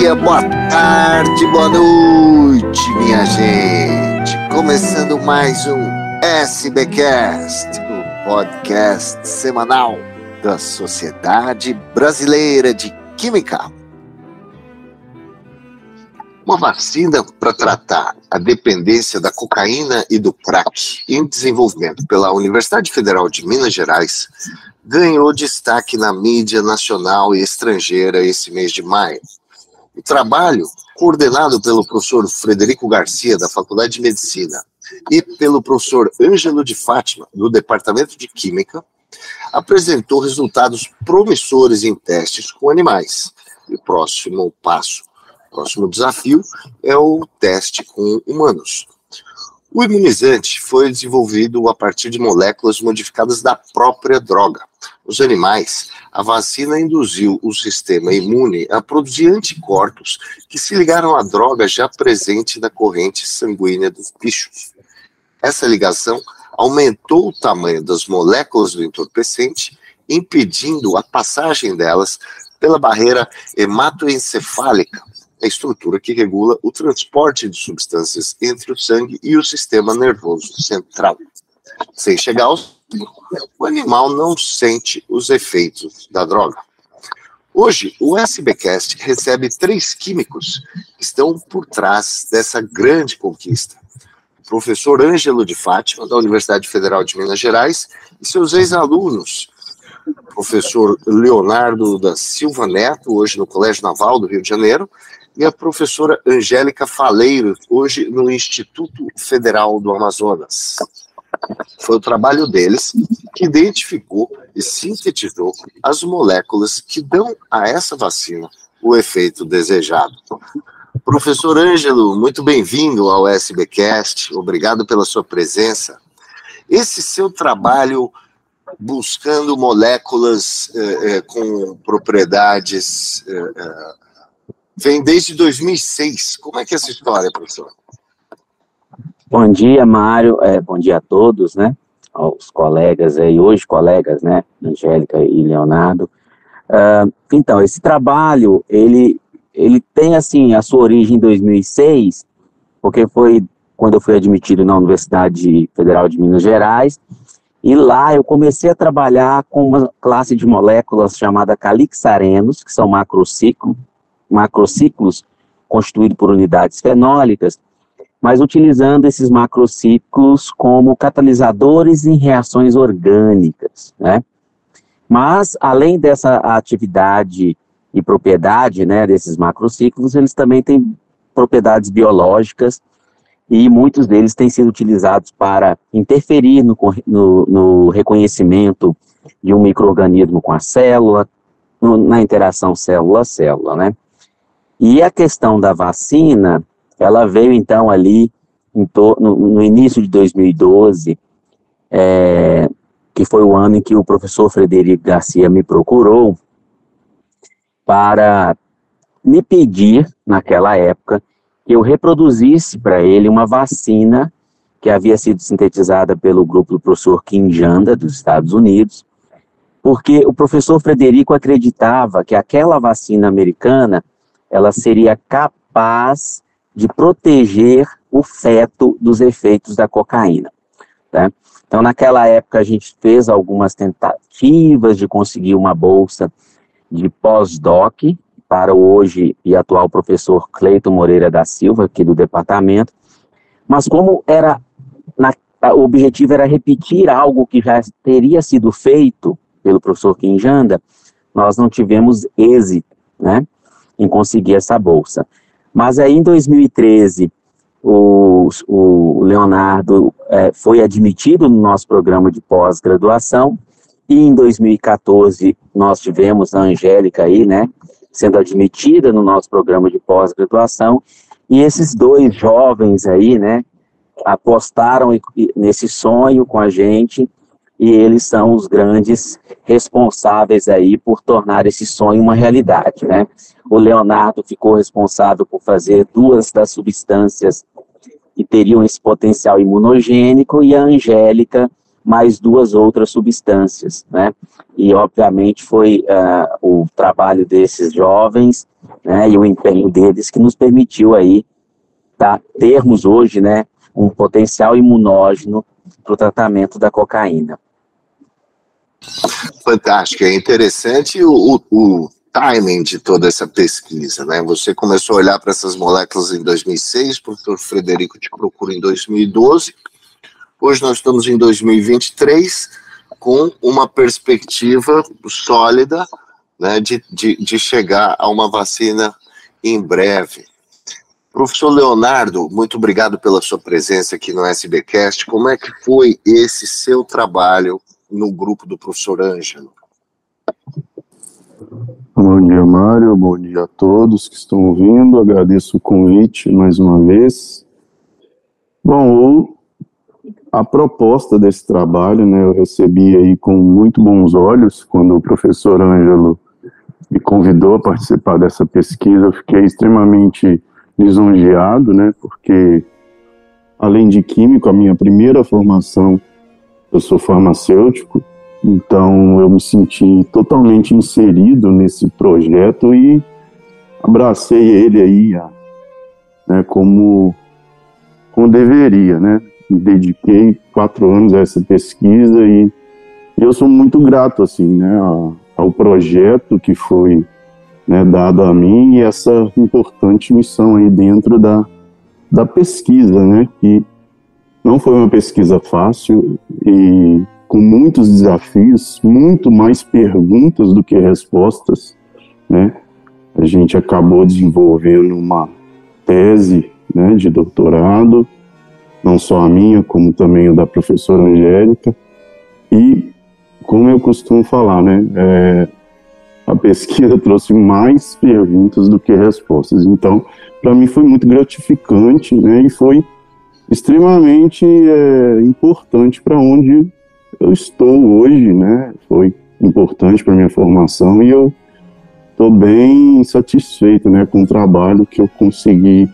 dia, boa tarde, boa noite, minha gente. Começando mais um SBcast, o podcast semanal da Sociedade Brasileira de Química. Uma vacina para tratar a dependência da cocaína e do crack em desenvolvimento pela Universidade Federal de Minas Gerais ganhou destaque na mídia nacional e estrangeira esse mês de maio. O trabalho, coordenado pelo professor Frederico Garcia, da Faculdade de Medicina, e pelo professor Ângelo de Fátima, do Departamento de Química, apresentou resultados promissores em testes com animais. E o próximo passo, o próximo desafio é o teste com humanos. O imunizante foi desenvolvido a partir de moléculas modificadas da própria droga. Os animais, a vacina induziu o sistema imune a produzir anticorpos que se ligaram à droga já presente na corrente sanguínea dos bichos. Essa ligação aumentou o tamanho das moléculas do entorpecente, impedindo a passagem delas pela barreira hematoencefálica, a estrutura que regula o transporte de substâncias entre o sangue e o sistema nervoso central. Sem chegar ao o animal não sente os efeitos da droga. Hoje, o SBcast recebe três químicos que estão por trás dessa grande conquista. O professor Ângelo de Fátima, da Universidade Federal de Minas Gerais, e seus ex-alunos, o professor Leonardo da Silva Neto, hoje no Colégio Naval do Rio de Janeiro, e a professora Angélica Faleiro, hoje no Instituto Federal do Amazonas. Foi o trabalho deles que identificou e sintetizou as moléculas que dão a essa vacina o efeito desejado. Professor Ângelo, muito bem-vindo ao SBcast, obrigado pela sua presença. Esse seu trabalho buscando moléculas eh, eh, com propriedades eh, eh vem desde 2006. Como é que é essa história, professor? Bom dia, Mário. É, bom dia a todos, né? Aos colegas aí, hoje colegas, né? Angélica e Leonardo. Uh, então, esse trabalho, ele, ele tem, assim, a sua origem em 2006, porque foi quando eu fui admitido na Universidade Federal de Minas Gerais, e lá eu comecei a trabalhar com uma classe de moléculas chamada calixarenos, que são macrociclo, macrociclos constituídos por unidades fenólicas, mas utilizando esses macrociclos como catalisadores em reações orgânicas, né? Mas, além dessa atividade e propriedade, né, desses macrociclos, eles também têm propriedades biológicas e muitos deles têm sido utilizados para interferir no, no, no reconhecimento de um microorganismo com a célula, no, na interação célula-célula, né? E a questão da vacina, ela veio então ali no, no, início de 2012, é, que foi o ano em que o professor Frederico Garcia me procurou para me pedir, naquela época, que eu reproduzisse para ele uma vacina que havia sido sintetizada pelo grupo do professor Kim Janda, dos Estados Unidos, porque o professor Frederico acreditava que aquela vacina americana ela seria capaz de proteger o feto dos efeitos da cocaína. Né? Então, naquela época, a gente fez algumas tentativas de conseguir uma bolsa de pós-doc para o hoje e atual professor Cleiton Moreira da Silva, aqui do departamento, mas como era na, o objetivo era repetir algo que já teria sido feito pelo professor Quinjanda, nós não tivemos êxito, né? em conseguir essa bolsa. Mas aí em 2013, o, o Leonardo é, foi admitido no nosso programa de pós-graduação, e em 2014 nós tivemos a Angélica aí, né, sendo admitida no nosso programa de pós-graduação, e esses dois jovens aí, né, apostaram nesse sonho com a gente e eles são os grandes responsáveis aí por tornar esse sonho uma realidade, né? O Leonardo ficou responsável por fazer duas das substâncias que teriam esse potencial imunogênico e a Angélica mais duas outras substâncias, né? E, obviamente, foi uh, o trabalho desses jovens né, e o empenho deles que nos permitiu aí tá, termos hoje, né, um potencial imunógeno para o tratamento da cocaína. Fantástico, é interessante o, o, timing de toda essa pesquisa, né? Você começou a olhar para essas moléculas em 2006, o professor Frederico te procura em 2012. Hoje nós estamos em 2023 com uma perspectiva sólida né, de, de, de chegar a uma vacina em breve. Professor Leonardo, muito obrigado pela sua presença aqui no SBcast. Como é que foi esse seu trabalho no grupo do professor Ângelo? Bom dia, Mário. Bom dia a todos que estão ouvindo. Agradeço o convite mais uma vez. Bom, a proposta desse trabalho, né, eu recebi aí com muito bons olhos quando o professor Ângelo me convidou a participar dessa pesquisa. Eu fiquei extremamente lisonjeado, né, porque além de químico, a minha primeira formação, eu sou farmacêutico, então eu me senti totalmente inserido nesse projeto e abracei ele aí, né, como, como deveria, né? Me dediquei quatro anos a essa pesquisa e eu sou muito grato, assim, né, ao projeto que foi né, dado a mim e essa importante missão aí dentro da, da pesquisa, né, que não foi uma pesquisa fácil e com muitos desafios, muito mais perguntas do que respostas, né? A gente acabou desenvolvendo uma tese, né, de doutorado, não só a minha, como também a da professora Angélica, e como eu costumo falar, né, é, a pesquisa trouxe mais perguntas do que respostas. Então, para mim foi muito gratificante, né, e foi extremamente é, importante para onde eu estou hoje, né? Foi importante para minha formação e eu estou bem satisfeito, né, com o trabalho que eu consegui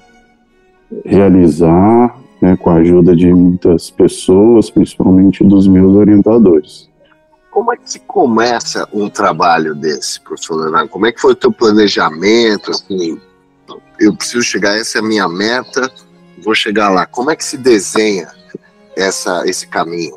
realizar, né, com a ajuda de muitas pessoas, principalmente dos meus orientadores. Como é que se começa um trabalho desse, professor Leonardo? Como é que foi o teu planejamento? Assim, eu preciso chegar, essa é a minha meta, vou chegar lá. Como é que se desenha essa, esse caminho?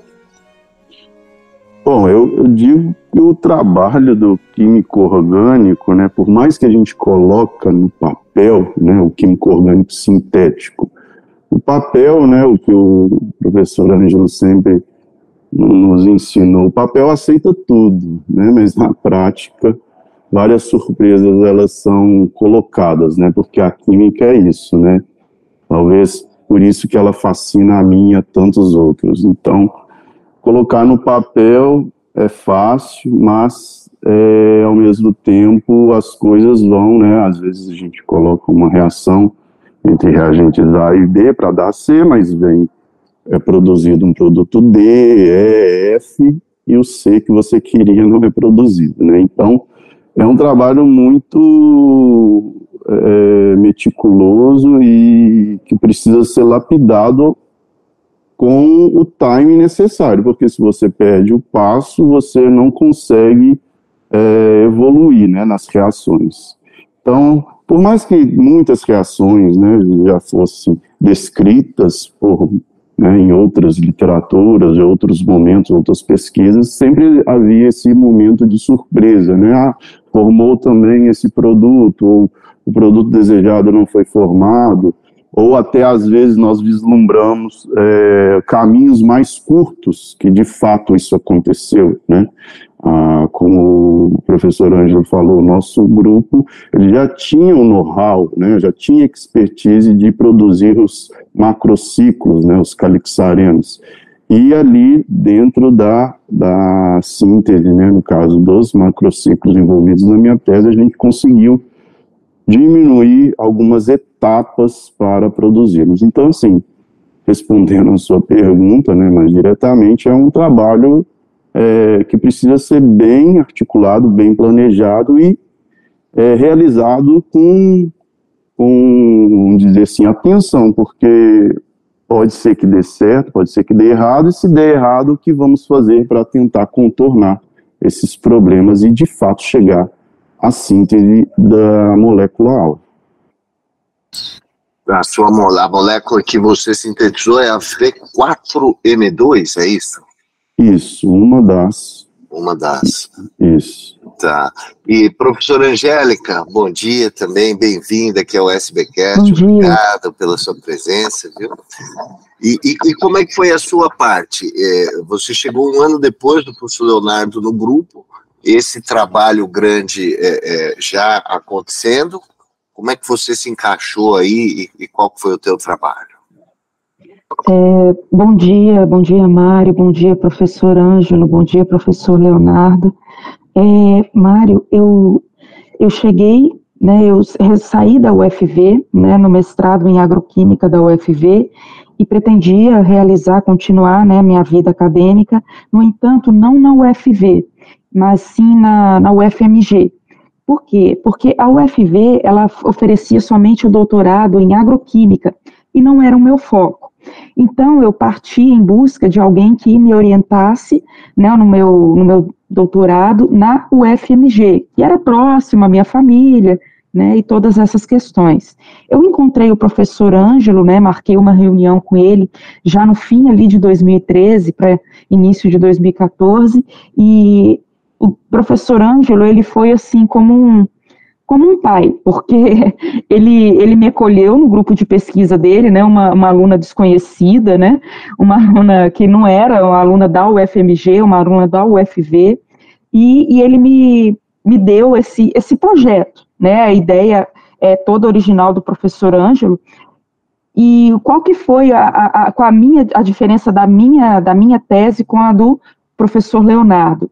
Bom, eu, eu, digo que o trabalho do químico orgânico, né, por mais que a gente coloca no papel, né, o químico orgânico sintético, o papel, né, o que o professor Ângelo sempre nos ensinou, o papel aceita tudo, né, mas na prática várias surpresas elas são colocadas, né, porque a química é isso, né, talvez por isso que ela fascina a mim e a tantos outros. Então, colocar no papel é fácil, mas é, ao mesmo tempo as coisas vão, né? Às vezes a gente coloca uma reação entre reagentes A e B para dar C, mas vem é produzido um produto D, E, F e o C que você queria não é produzido, né? Então é um trabalho muito é, meticuloso e que precisa ser lapidado com o time necessário, porque se você perde o passo, você não consegue é, evoluir né, nas reações. Então, por mais que muitas reações né, já fossem descritas por, né, em outras literaturas, em outros momentos, outras pesquisas, sempre havia esse momento de surpresa, né? Ah, formou também esse produto, ou o produto desejado não foi formado, ou até às vezes nós vislumbramos é, caminhos mais curtos que de fato isso aconteceu, né? Ah, como o professor Ângelo falou, nosso grupo ele já tinha um know-how, né? Já tinha expertise de produzir os macrociclos, né? Os calixarenos e ali dentro da, da síntese, né, no caso dos macrociclos envolvidos na minha tese, a gente conseguiu diminuir algumas etapas para produzirmos. Então, assim, respondendo a sua pergunta, né, mais diretamente, é um trabalho é, que precisa ser bem articulado, bem planejado e é, realizado com, com, vamos dizer assim, atenção, porque Pode ser que dê certo, pode ser que dê errado, e se der errado, o que vamos fazer para tentar contornar esses problemas e de fato chegar à síntese da molécula-alvo. A sua a molécula que você sintetizou é a V4M2, é isso? Isso, uma das. Uma das. Isso. Tá. E professora Angélica, bom dia também, bem-vinda aqui ao SBCast. Obrigado pela sua presença, viu? E, e, e, como é que foi a sua parte? É, você chegou um ano depois do professor Leonardo no grupo, esse trabalho grande é, é, já acontecendo. Como é que você se encaixou aí e, e qual foi o teu trabalho? É, bom dia, bom dia, Mário, bom dia, professor Ângelo, bom dia, professor Leonardo. É, Mário, eu, eu cheguei, né, eu saí da UFV, né, no mestrado em agroquímica da UFV, e pretendia realizar, continuar, né, minha vida acadêmica, no entanto, não na UFV, mas sim na, na UFMG. Por quê? Porque a UFV, ela oferecia somente o doutorado em agroquímica, e não era o meu foco. Então, eu parti em busca de alguém que me orientasse né, no, meu, no meu doutorado na UFMG, que era próximo à minha família, né, e todas essas questões. Eu encontrei o professor Ângelo, né, marquei uma reunião com ele já no fim ali de 2013 para início de 2014, e o professor Ângelo, ele foi assim como um, como um pai, porque ele, ele me acolheu no grupo de pesquisa dele, né, uma, uma aluna desconhecida, né, uma aluna que não era uma aluna da UFMG, uma aluna da UFV, e, e ele me, me deu esse, esse projeto, né, a ideia é toda original do professor Ângelo, e qual que foi a, a, a, com a minha, a diferença da minha, da minha tese com a do professor Leonardo?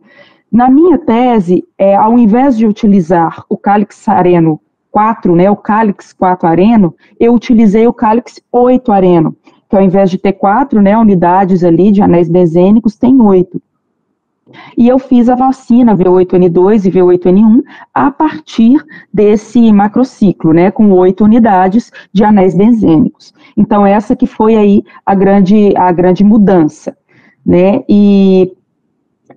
Na minha tese, é, ao invés de utilizar o cálix areno 4, né, o cálix 4 areno, eu utilizei o cálix 8 areno, que ao invés de ter quatro né, unidades ali de anéis benzênicos, tem oito. E eu fiz a vacina V8N2 e V8N1 a partir desse macrociclo, né, com oito unidades de anéis benzênicos. Então, essa que foi aí a grande, a grande mudança, né, e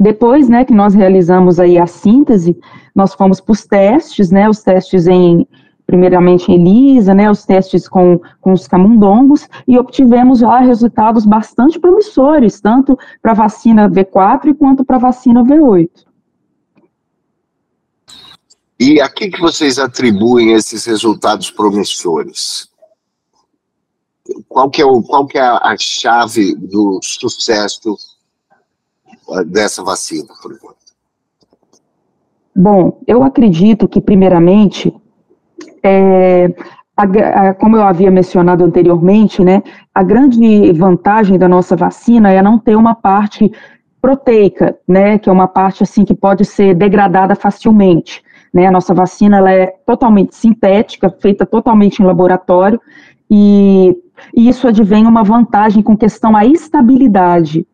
depois, né, que nós realizamos aí a síntese, nós fomos para os testes, né, os testes em, primeiramente em ELISA, né, os testes com, com os camundongos, e obtivemos lá resultados bastante promissores, tanto para a vacina V4 quanto para a vacina V8. E a que, que vocês atribuem esses resultados promissores? Qual que é, o, qual que é a chave do sucesso dessa vacina, por enquanto? Bom, eu acredito que, primeiramente, é, a, a, como eu havia mencionado anteriormente, né, a grande vantagem da nossa vacina é não ter uma parte proteica, né, que é uma parte assim que pode ser degradada facilmente. Né, a nossa vacina ela é totalmente sintética, feita totalmente em laboratório, e, e isso advém uma vantagem com questão à estabilidade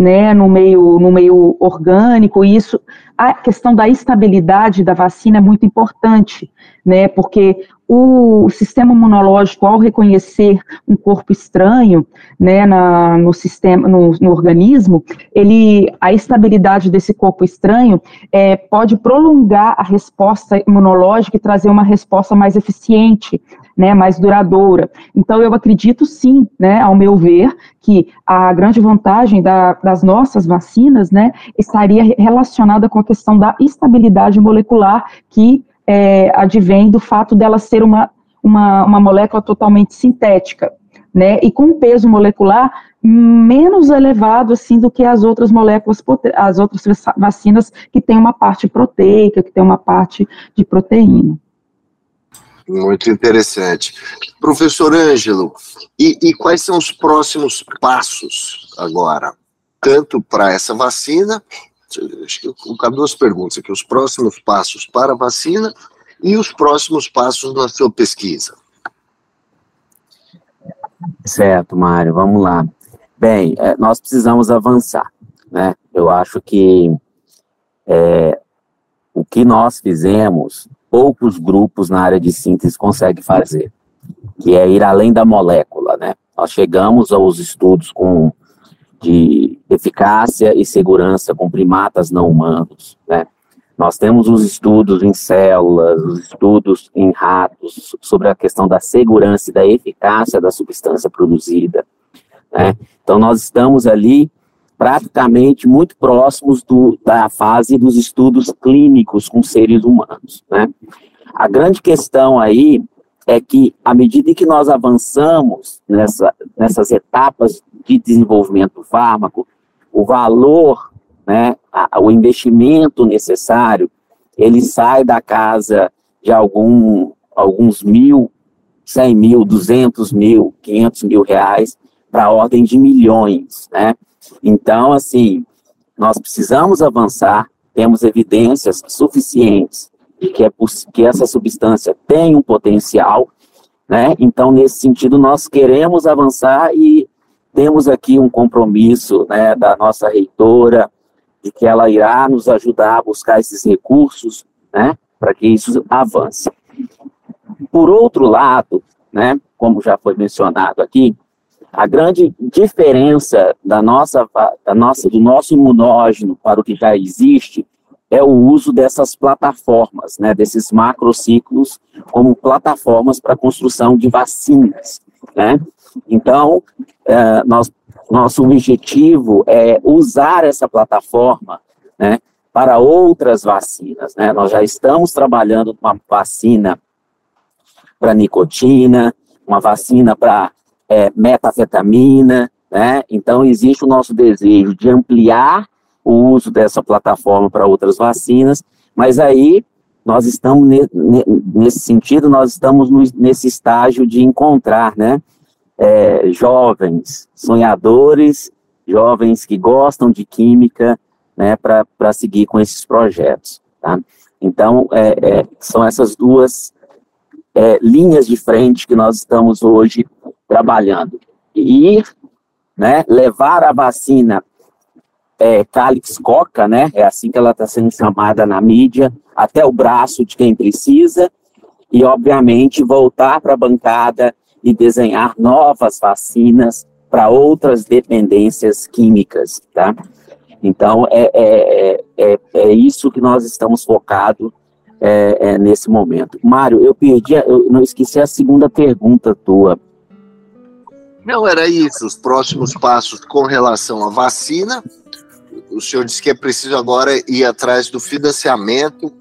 né, no meio, no meio orgânico, e isso, a questão da estabilidade da vacina é muito importante, né, porque o sistema imunológico, ao reconhecer um corpo estranho, né, na, no sistema, no, no, organismo, ele, a estabilidade desse corpo estranho é, pode prolongar a resposta imunológica e trazer uma resposta mais eficiente né, mais duradoura. Então, eu acredito sim, né, ao meu ver, que a grande vantagem da, das nossas vacinas, né, estaria relacionada com a questão da estabilidade molecular que é, advém do fato dela ser uma, uma, uma molécula totalmente sintética, né, e com peso molecular menos elevado assim do que as outras moléculas, as outras vacinas que têm uma parte proteica, que tem uma parte de proteína. Muito interessante. Professor Ângelo, e, e quais são os próximos passos agora? Tanto para essa vacina, acho que eu colocar duas perguntas aqui: os próximos passos para a vacina e os próximos passos na sua pesquisa. Certo, Mário, vamos lá. Bem, é, nós precisamos avançar, né? Eu acho que é, o que nós fizemos poucos grupos na área de síntese conseguem fazer, que é ir além da molécula, né? Nós chegamos aos estudos com de eficácia e segurança com primatas não humanos, né? Nós temos os estudos em células, os estudos em ratos sobre a questão da segurança e da eficácia da substância produzida. Né? Então, nós estamos ali praticamente muito próximos do, da fase dos estudos clínicos com seres humanos. Né? A grande questão aí é que, à medida que nós avançamos nessa, nessas etapas de desenvolvimento do fármaco, o valor né, a, o investimento necessário, ele sai da casa de algum, alguns mil, cem mil, duzentos mil, quinhentos mil reais para a ordem de milhões, né? Então, assim, nós precisamos avançar, temos evidências suficientes de que, é que essa substância tem um potencial, né? Então, nesse sentido, nós queremos avançar e temos aqui um compromisso né, da nossa reitora, de que ela irá nos ajudar a buscar esses recursos, né, para que isso avance. Por outro lado, né, como já foi mencionado aqui, a grande diferença da nossa, da nossa, do nosso imunógeno para o que já existe é o uso dessas plataformas, né, desses macrociclos, como plataformas para construção de vacinas. Né? Então, é, nós nosso objetivo é usar essa plataforma né, para outras vacinas. Né? Nós já estamos trabalhando com uma vacina para nicotina, uma vacina para é, metafetamina, né? Então, existe o nosso desejo de ampliar o uso dessa plataforma para outras vacinas, mas aí nós estamos, nesse sentido, nós estamos nesse estágio de encontrar, né? é, jovens sonhadores, jovens que gostam de química, né, para seguir com esses projetos. Tá? Então, é, é, são essas duas é, linhas de frente que nós estamos hoje trabalhando. Ir, né, levar a vacina é, Calix Coca, né, é assim que ela está sendo chamada na mídia, até o braço de quem precisa, e, obviamente, voltar para a bancada e desenhar novas vacinas para outras dependências químicas, tá? Então, é, é, é, é isso que nós estamos focados é, é, nesse momento. Mário, eu perdi, eu não esqueci a segunda pergunta tua. Não, era isso, os próximos passos com relação à vacina. O senhor disse que é preciso agora ir atrás do financiamento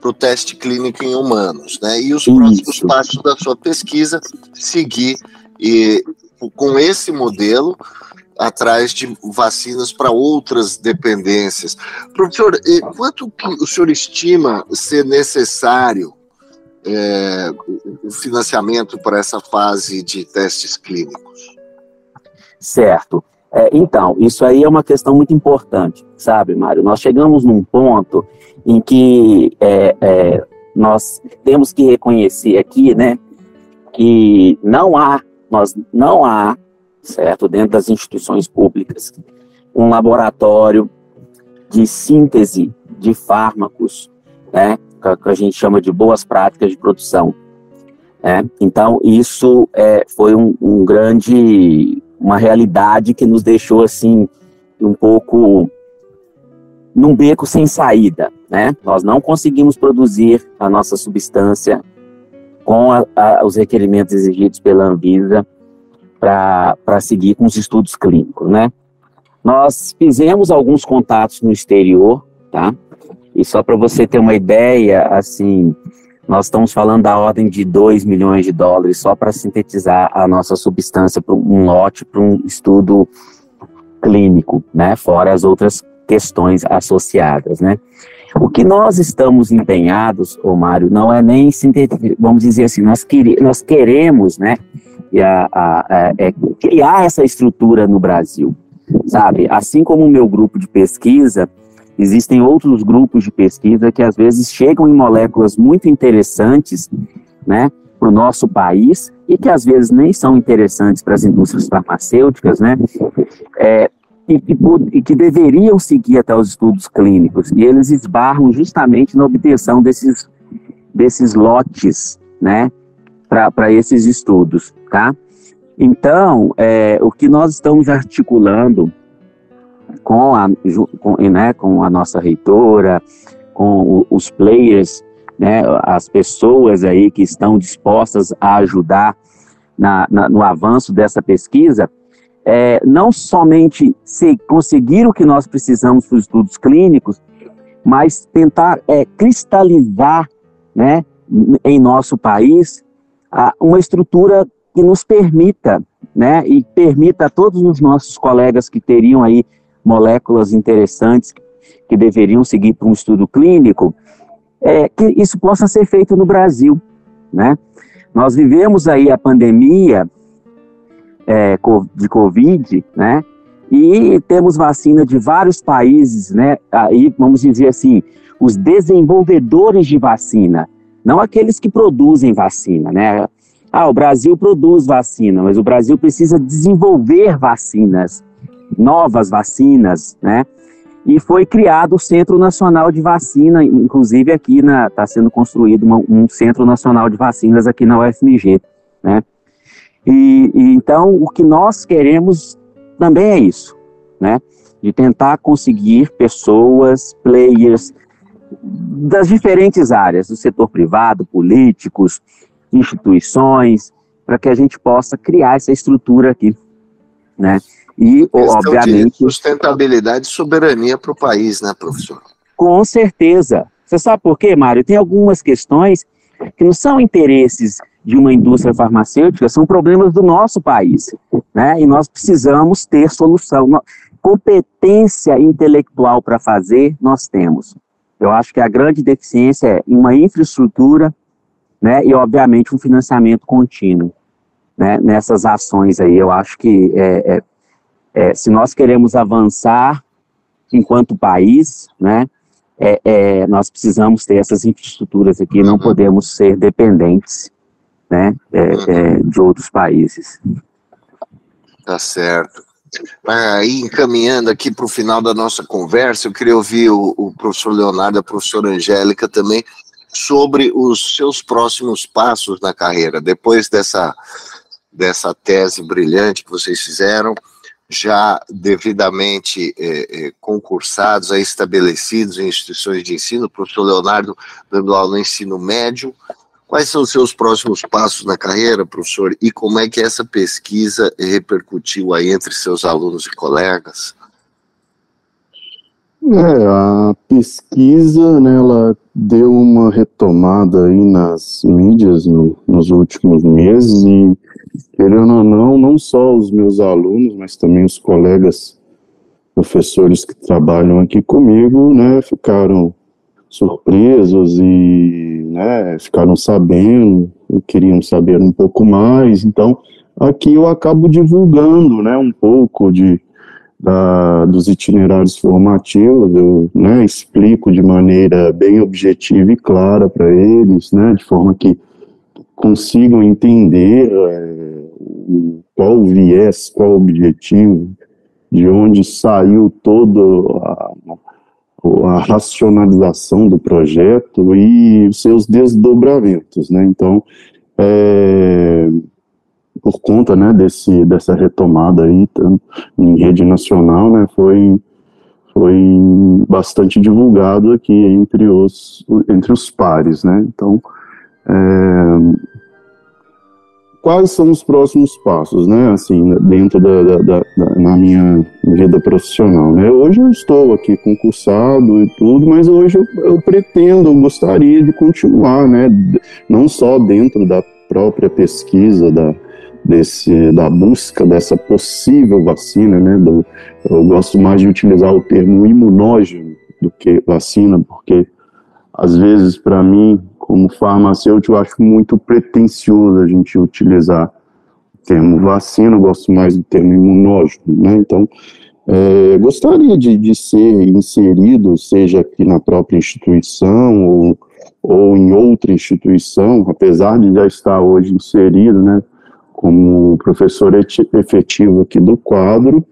para o teste clínico em humanos, né? E os Isso. próximos passos da sua pesquisa seguir e com esse modelo atrás de vacinas para outras dependências. Professor, quanto o senhor estima ser necessário é, o financiamento para essa fase de testes clínicos? Certo. É, então, isso aí é uma questão muito importante, sabe, Mário? Nós chegamos num ponto em que é, é, nós temos que reconhecer aqui, né, que não há, nós não há, certo, dentro das instituições públicas, um laboratório de síntese de fármacos, né, que a gente chama de boas práticas de produção. Né? Então, isso é, foi um, um grande uma realidade que nos deixou assim um pouco num beco sem saída, né? Nós não conseguimos produzir a nossa substância com a, a, os requerimentos exigidos pela Anvisa para seguir com os estudos clínicos, né? Nós fizemos alguns contatos no exterior, tá? E só para você ter uma ideia, assim, nós estamos falando da ordem de 2 milhões de dólares só para sintetizar a nossa substância para um lote, para um estudo clínico, né? Fora as outras questões associadas, né? O que nós estamos empenhados, ô Mário, não é nem sintetizar, vamos dizer assim, nós, quer, nós queremos, né, a, a, é, criar essa estrutura no Brasil, sabe? Assim como o meu grupo de pesquisa, Existem outros grupos de pesquisa que às vezes chegam em moléculas muito interessantes, né, para o nosso país e que às vezes nem são interessantes para as indústrias farmacêuticas, né, é, e, e, e, que deveriam seguir até os estudos clínicos. E eles esbarram justamente na obtenção desses desses lotes, né, para esses estudos, tá? Então, é, o que nós estamos articulando com a, com, né, com a nossa reitora, com os players, né, as pessoas aí que estão dispostas a ajudar na, na, no avanço dessa pesquisa, é, não somente se conseguir o que nós precisamos para os estudos clínicos, mas tentar é, cristalizar né, em nosso país uma estrutura que nos permita, né, e permita a todos os nossos colegas que teriam aí moléculas interessantes que deveriam seguir para um estudo clínico, é, que isso possa ser feito no Brasil, né? Nós vivemos aí a pandemia é, de Covid, né? E temos vacina de vários países, né? Aí, vamos dizer assim, os desenvolvedores de vacina, não aqueles que produzem vacina, né? Ah, o Brasil produz vacina, mas o Brasil precisa desenvolver vacinas, novas vacinas, né? E foi criado o Centro Nacional de Vacina, inclusive aqui está sendo construído uma, um Centro Nacional de Vacinas aqui na UFMG, né? E, e, então o que nós queremos também é isso, né? De tentar conseguir pessoas, players das diferentes áreas, do setor privado, políticos, instituições, para que a gente possa criar essa estrutura aqui, né? E, obviamente. sustentabilidade e soberania para o país, né, professor? Com certeza. Você sabe por quê, Mário? Tem algumas questões que não são interesses de uma indústria farmacêutica, são problemas do nosso país, né? E nós precisamos ter solução. Competência intelectual para fazer, nós temos. Eu acho que a grande deficiência é uma infraestrutura, né? E, obviamente, um financiamento contínuo, né? Nessas ações aí. Eu acho que é, é é, se nós queremos avançar enquanto país, né, é, é, nós precisamos ter essas infraestruturas aqui, não podemos ser dependentes né, é, de outros países. Tá certo. Aí, encaminhando aqui para o final da nossa conversa, eu queria ouvir o, o professor Leonardo, a professora Angélica também, sobre os seus próximos passos na carreira, depois dessa, dessa tese brilhante que vocês fizeram, já devidamente é, é, concursados, aí estabelecidos em instituições de ensino, o professor Leonardo dando aula no ensino médio. Quais são os seus próximos passos na carreira, professor, e como é que essa pesquisa repercutiu aí entre seus alunos e colegas? É, a pesquisa, né, ela deu uma retomada aí nas mídias no, nos últimos meses e querendo ou não, não só os meus alunos, mas também os colegas professores que trabalham aqui comigo, né, ficaram surpresos e, né, ficaram sabendo, queriam saber um pouco mais, então aqui eu acabo divulgando, né, um pouco de da, dos itinerários formativos, eu né, explico de maneira bem objetiva e clara para eles, né, de forma que consigam entender é, qual o viés, qual o objetivo, de onde saiu toda a, a racionalização do projeto e seus desdobramentos, né? Então, é, por conta, né, desse, dessa retomada aí em rede nacional, né, foi foi bastante divulgado aqui entre os entre os pares, né? Então, é, quais são os próximos passos, né? Assim, dentro da, da, da, da, na minha vida profissional, né? Hoje eu estou aqui concursado e tudo, mas hoje eu, eu pretendo, eu gostaria de continuar, né? Não só dentro da própria pesquisa da desse da busca dessa possível vacina, né? Do, eu gosto mais de utilizar o termo imunógeno do que vacina, porque às vezes para mim como farmacêutico, eu acho muito pretensioso a gente utilizar o termo vacina, eu gosto mais do termo imunológico, né? Então, é, gostaria de, de ser inserido, seja aqui na própria instituição ou, ou em outra instituição, apesar de já estar hoje inserido, né, como professor efetivo aqui do quadro,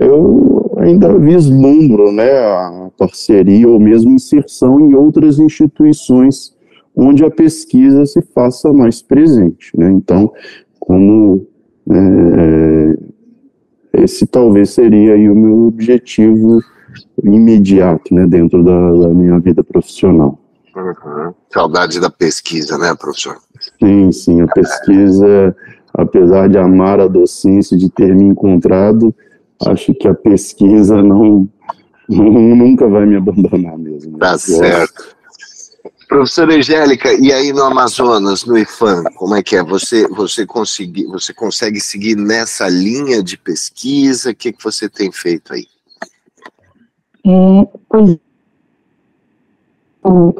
eu ainda vislumbro, né, a parceria ou mesmo inserção em outras instituições onde a pesquisa se faça mais presente. Né? Então, como É, esse talvez seria aí o meu objetivo imediato, né, dentro da, da minha vida profissional. Uhum. Saudade da pesquisa, né, professor? Sim, sim, a pesquisa, apesar de amar a docência, de ter me encontrado, acho que a pesquisa não, não nunca vai me abandonar mesmo. Tá certo. Professora Angélica, e aí no Amazonas, no IFAM, como é que é? Você, você, consegui, você consegue seguir nessa linha de pesquisa? O que, que você tem feito aí? É, pois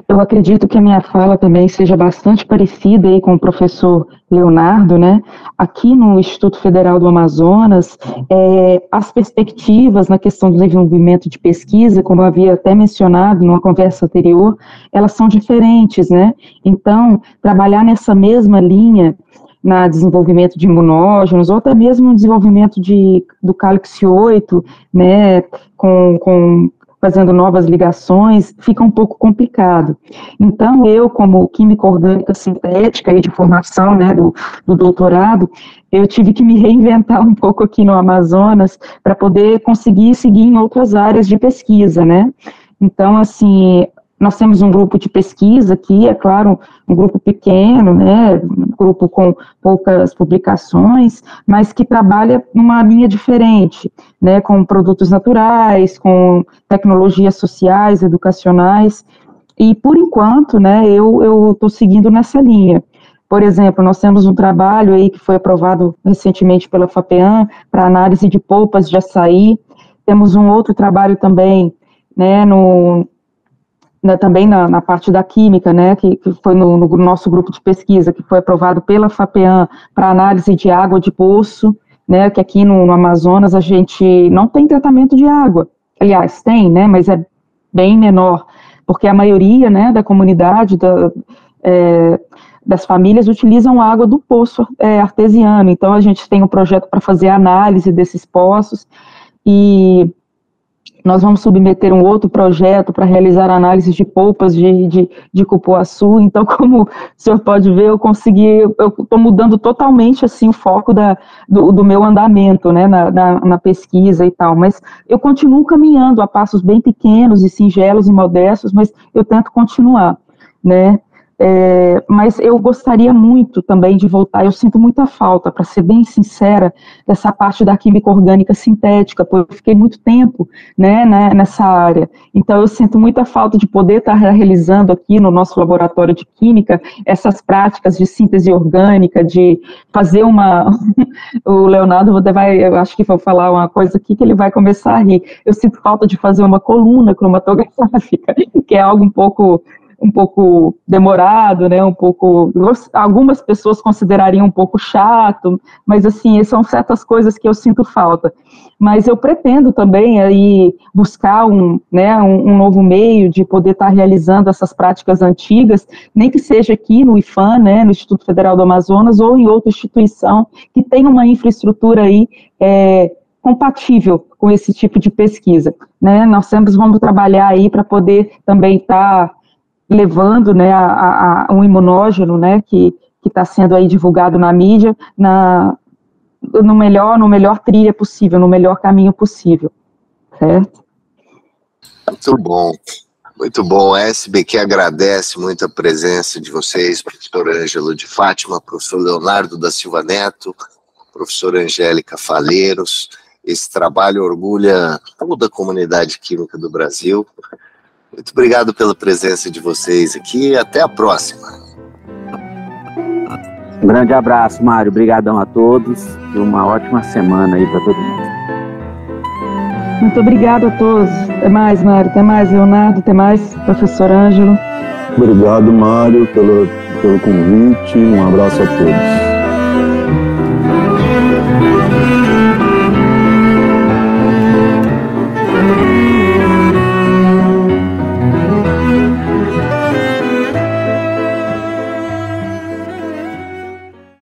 eu acredito que a minha fala também seja bastante parecida aí com o professor Leonardo, né? Aqui no Instituto Federal do Amazonas, é, as perspectivas na questão do desenvolvimento de pesquisa, como eu havia até mencionado numa conversa anterior, elas são diferentes, né? Então, trabalhar nessa mesma linha na desenvolvimento de imunógenos, ou até mesmo no desenvolvimento de, do cálix 8, né, com, com fazendo novas ligações, fica um pouco complicado. Então, eu, como química orgânica sintética e de formação né, do, do doutorado, eu tive que me reinventar um pouco aqui no Amazonas para poder conseguir seguir em outras áreas de pesquisa, né? Então, assim, nós temos um grupo de pesquisa aqui, é claro, um grupo pequeno, né, um grupo com poucas publicações, mas que trabalha numa linha diferente, né, com produtos naturais, com tecnologias sociais, educacionais, e por enquanto, né, eu estou seguindo nessa linha. Por exemplo, nós temos um trabalho aí que foi aprovado recentemente pela FAPEAN para análise de polpas de açaí, temos um outro trabalho também, né, no, né, também na, na, parte da química, né, que, que foi no, no, nosso grupo de pesquisa, que foi aprovado pela FAPEAN para análise de água de poço, né, que aqui no, no, Amazonas a gente não tem tratamento de água. Aliás, tem, né, mas é bem menor, porque a maioria, né, da comunidade, da, é, das famílias utilizam água do poço é, artesiano. Então a gente tem um projeto para fazer análise desses poços e nós vamos submeter um outro projeto para realizar análises de polpas de, de, de cupuaçu. Então, como o senhor pode ver, eu consegui, eu estou mudando totalmente assim o foco da, do, do meu andamento, né, na, na, na, pesquisa e tal. Mas eu continuo caminhando a passos bem pequenos e singelos e modestos, mas eu tento continuar, né. É, mas eu gostaria muito também de voltar, eu sinto muita falta, para ser bem sincera, dessa parte da química orgânica sintética, porque eu fiquei muito tempo né, né, nessa área. Então eu sinto muita falta de poder estar realizando aqui no nosso laboratório de química essas práticas de síntese orgânica, de fazer uma. o Leonardo vai, eu acho que vou falar uma coisa aqui que ele vai começar a rir. Eu sinto falta de fazer uma coluna cromatográfica, que é algo um pouco um pouco demorado, né, um pouco, algumas pessoas considerariam um pouco chato, mas assim, são certas coisas que eu sinto falta. Mas eu pretendo também aí buscar um, né, um, um novo meio de poder estar realizando essas práticas antigas, nem que seja aqui no IFAM, né, no Instituto Federal do Amazonas, ou em outra instituição que tenha uma infraestrutura aí é, compatível com esse tipo de pesquisa. Né? Nós sempre vamos trabalhar aí para poder também estar tá levando né, a, a, um imunógeno né, que está sendo aí divulgado na mídia na, no melhor no melhor trilha possível, no melhor caminho possível, certo? Muito bom, muito bom. A SBQ agradece muito a presença de vocês, professor Ângelo de Fátima, professor Leonardo da Silva Neto, professora Angélica Faleiros. Esse trabalho orgulha toda a comunidade química do Brasil. Muito obrigado pela presença de vocês aqui e até a próxima. Um grande abraço, Mário. Obrigadão a todos e uma ótima semana aí para todo mundo. Muito obrigado a todos. Até mais, Mário. Até mais, Leonardo. Até mais, professor Ângelo. Obrigado, Mário, pelo, pelo convite. Um abraço a todos.